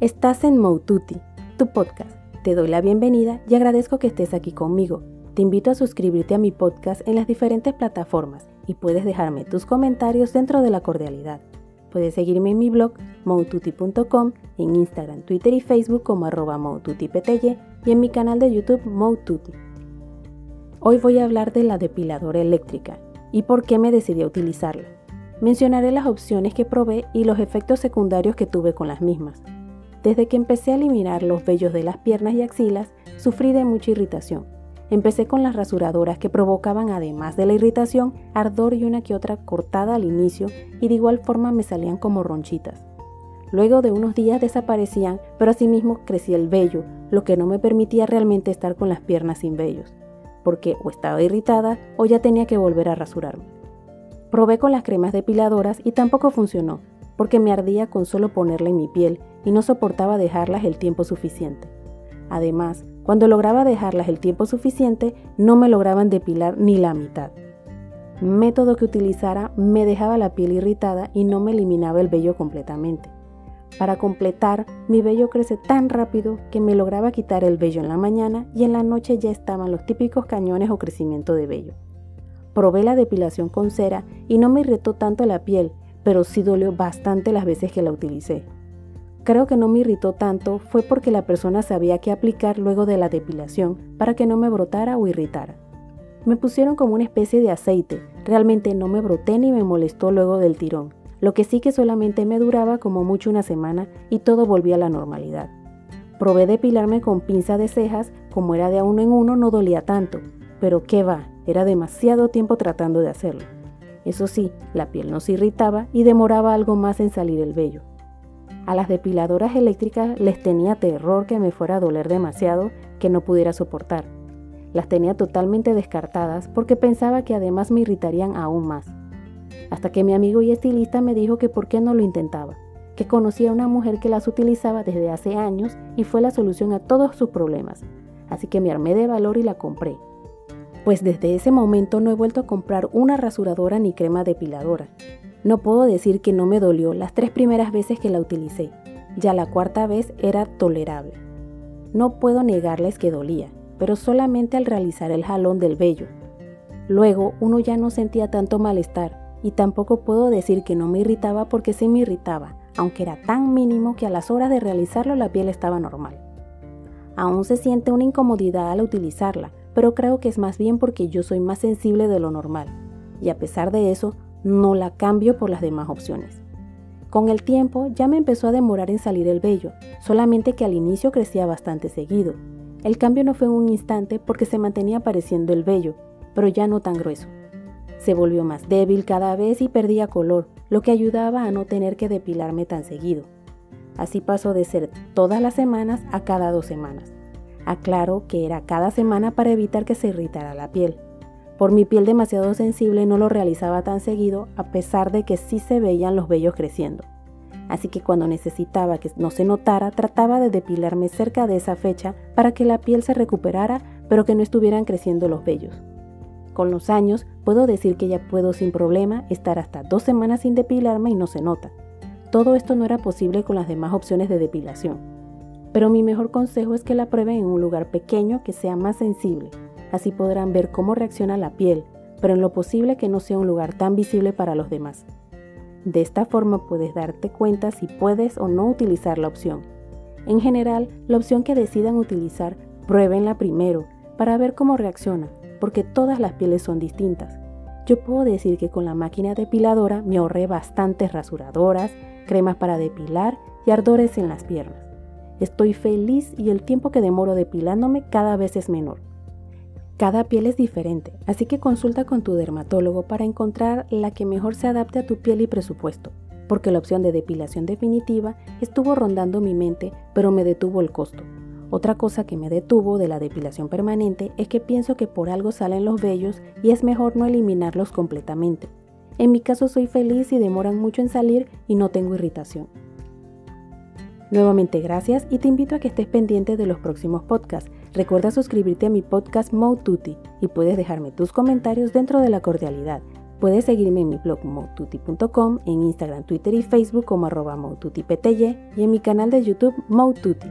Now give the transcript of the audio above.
Estás en Moututi, tu podcast. Te doy la bienvenida y agradezco que estés aquí conmigo. Te invito a suscribirte a mi podcast en las diferentes plataformas y puedes dejarme tus comentarios dentro de la cordialidad. Puedes seguirme en mi blog moututi.com, en Instagram, Twitter y Facebook como arroba y en mi canal de YouTube Moututi. Hoy voy a hablar de la depiladora eléctrica y por qué me decidí a utilizarla. Mencionaré las opciones que probé y los efectos secundarios que tuve con las mismas. Desde que empecé a eliminar los vellos de las piernas y axilas, sufrí de mucha irritación. Empecé con las rasuradoras que provocaban, además de la irritación, ardor y una que otra cortada al inicio y de igual forma me salían como ronchitas. Luego de unos días desaparecían, pero asimismo crecía el vello, lo que no me permitía realmente estar con las piernas sin vellos, porque o estaba irritada o ya tenía que volver a rasurarme. Probé con las cremas depiladoras y tampoco funcionó, porque me ardía con solo ponerla en mi piel y no soportaba dejarlas el tiempo suficiente. Además, cuando lograba dejarlas el tiempo suficiente, no me lograban depilar ni la mitad. Método que utilizara me dejaba la piel irritada y no me eliminaba el vello completamente. Para completar, mi vello crece tan rápido que me lograba quitar el vello en la mañana y en la noche ya estaban los típicos cañones o crecimiento de vello. Probé la depilación con cera y no me irritó tanto la piel, pero sí dolió bastante las veces que la utilicé. Creo que no me irritó tanto fue porque la persona sabía qué aplicar luego de la depilación para que no me brotara o irritara. Me pusieron como una especie de aceite, realmente no me broté ni me molestó luego del tirón, lo que sí que solamente me duraba como mucho una semana y todo volvía a la normalidad. Probé depilarme con pinza de cejas, como era de a uno en uno no dolía tanto, pero qué va, era demasiado tiempo tratando de hacerlo. Eso sí, la piel no se irritaba y demoraba algo más en salir el vello. A las depiladoras eléctricas les tenía terror que me fuera a doler demasiado que no pudiera soportar. Las tenía totalmente descartadas porque pensaba que además me irritarían aún más. Hasta que mi amigo y estilista me dijo que por qué no lo intentaba, que conocía a una mujer que las utilizaba desde hace años y fue la solución a todos sus problemas. Así que me armé de valor y la compré pues desde ese momento no he vuelto a comprar una rasuradora ni crema depiladora. No puedo decir que no me dolió las tres primeras veces que la utilicé, ya la cuarta vez era tolerable. No puedo negarles que dolía, pero solamente al realizar el jalón del vello. Luego uno ya no sentía tanto malestar y tampoco puedo decir que no me irritaba porque sí me irritaba, aunque era tan mínimo que a las horas de realizarlo la piel estaba normal. Aún se siente una incomodidad al utilizarla, pero creo que es más bien porque yo soy más sensible de lo normal, y a pesar de eso, no la cambio por las demás opciones. Con el tiempo ya me empezó a demorar en salir el vello, solamente que al inicio crecía bastante seguido. El cambio no fue un instante porque se mantenía apareciendo el vello, pero ya no tan grueso. Se volvió más débil cada vez y perdía color, lo que ayudaba a no tener que depilarme tan seguido. Así pasó de ser todas las semanas a cada dos semanas. Aclaro que era cada semana para evitar que se irritara la piel. Por mi piel demasiado sensible no lo realizaba tan seguido a pesar de que sí se veían los vellos creciendo. Así que cuando necesitaba que no se notara trataba de depilarme cerca de esa fecha para que la piel se recuperara pero que no estuvieran creciendo los vellos. Con los años puedo decir que ya puedo sin problema estar hasta dos semanas sin depilarme y no se nota. Todo esto no era posible con las demás opciones de depilación. Pero mi mejor consejo es que la prueben en un lugar pequeño que sea más sensible. Así podrán ver cómo reacciona la piel, pero en lo posible que no sea un lugar tan visible para los demás. De esta forma puedes darte cuenta si puedes o no utilizar la opción. En general, la opción que decidan utilizar, pruébenla primero para ver cómo reacciona, porque todas las pieles son distintas. Yo puedo decir que con la máquina depiladora me ahorré bastantes rasuradoras, cremas para depilar y ardores en las piernas. Estoy feliz y el tiempo que demoro depilándome cada vez es menor. Cada piel es diferente, así que consulta con tu dermatólogo para encontrar la que mejor se adapte a tu piel y presupuesto, porque la opción de depilación definitiva estuvo rondando mi mente, pero me detuvo el costo. Otra cosa que me detuvo de la depilación permanente es que pienso que por algo salen los vellos y es mejor no eliminarlos completamente. En mi caso soy feliz y demoran mucho en salir y no tengo irritación. Nuevamente gracias y te invito a que estés pendiente de los próximos podcasts. Recuerda suscribirte a mi podcast Mode y puedes dejarme tus comentarios dentro de la cordialidad. Puedes seguirme en mi blog moututi.com, en Instagram, Twitter y Facebook como arroba y en mi canal de YouTube Moututi.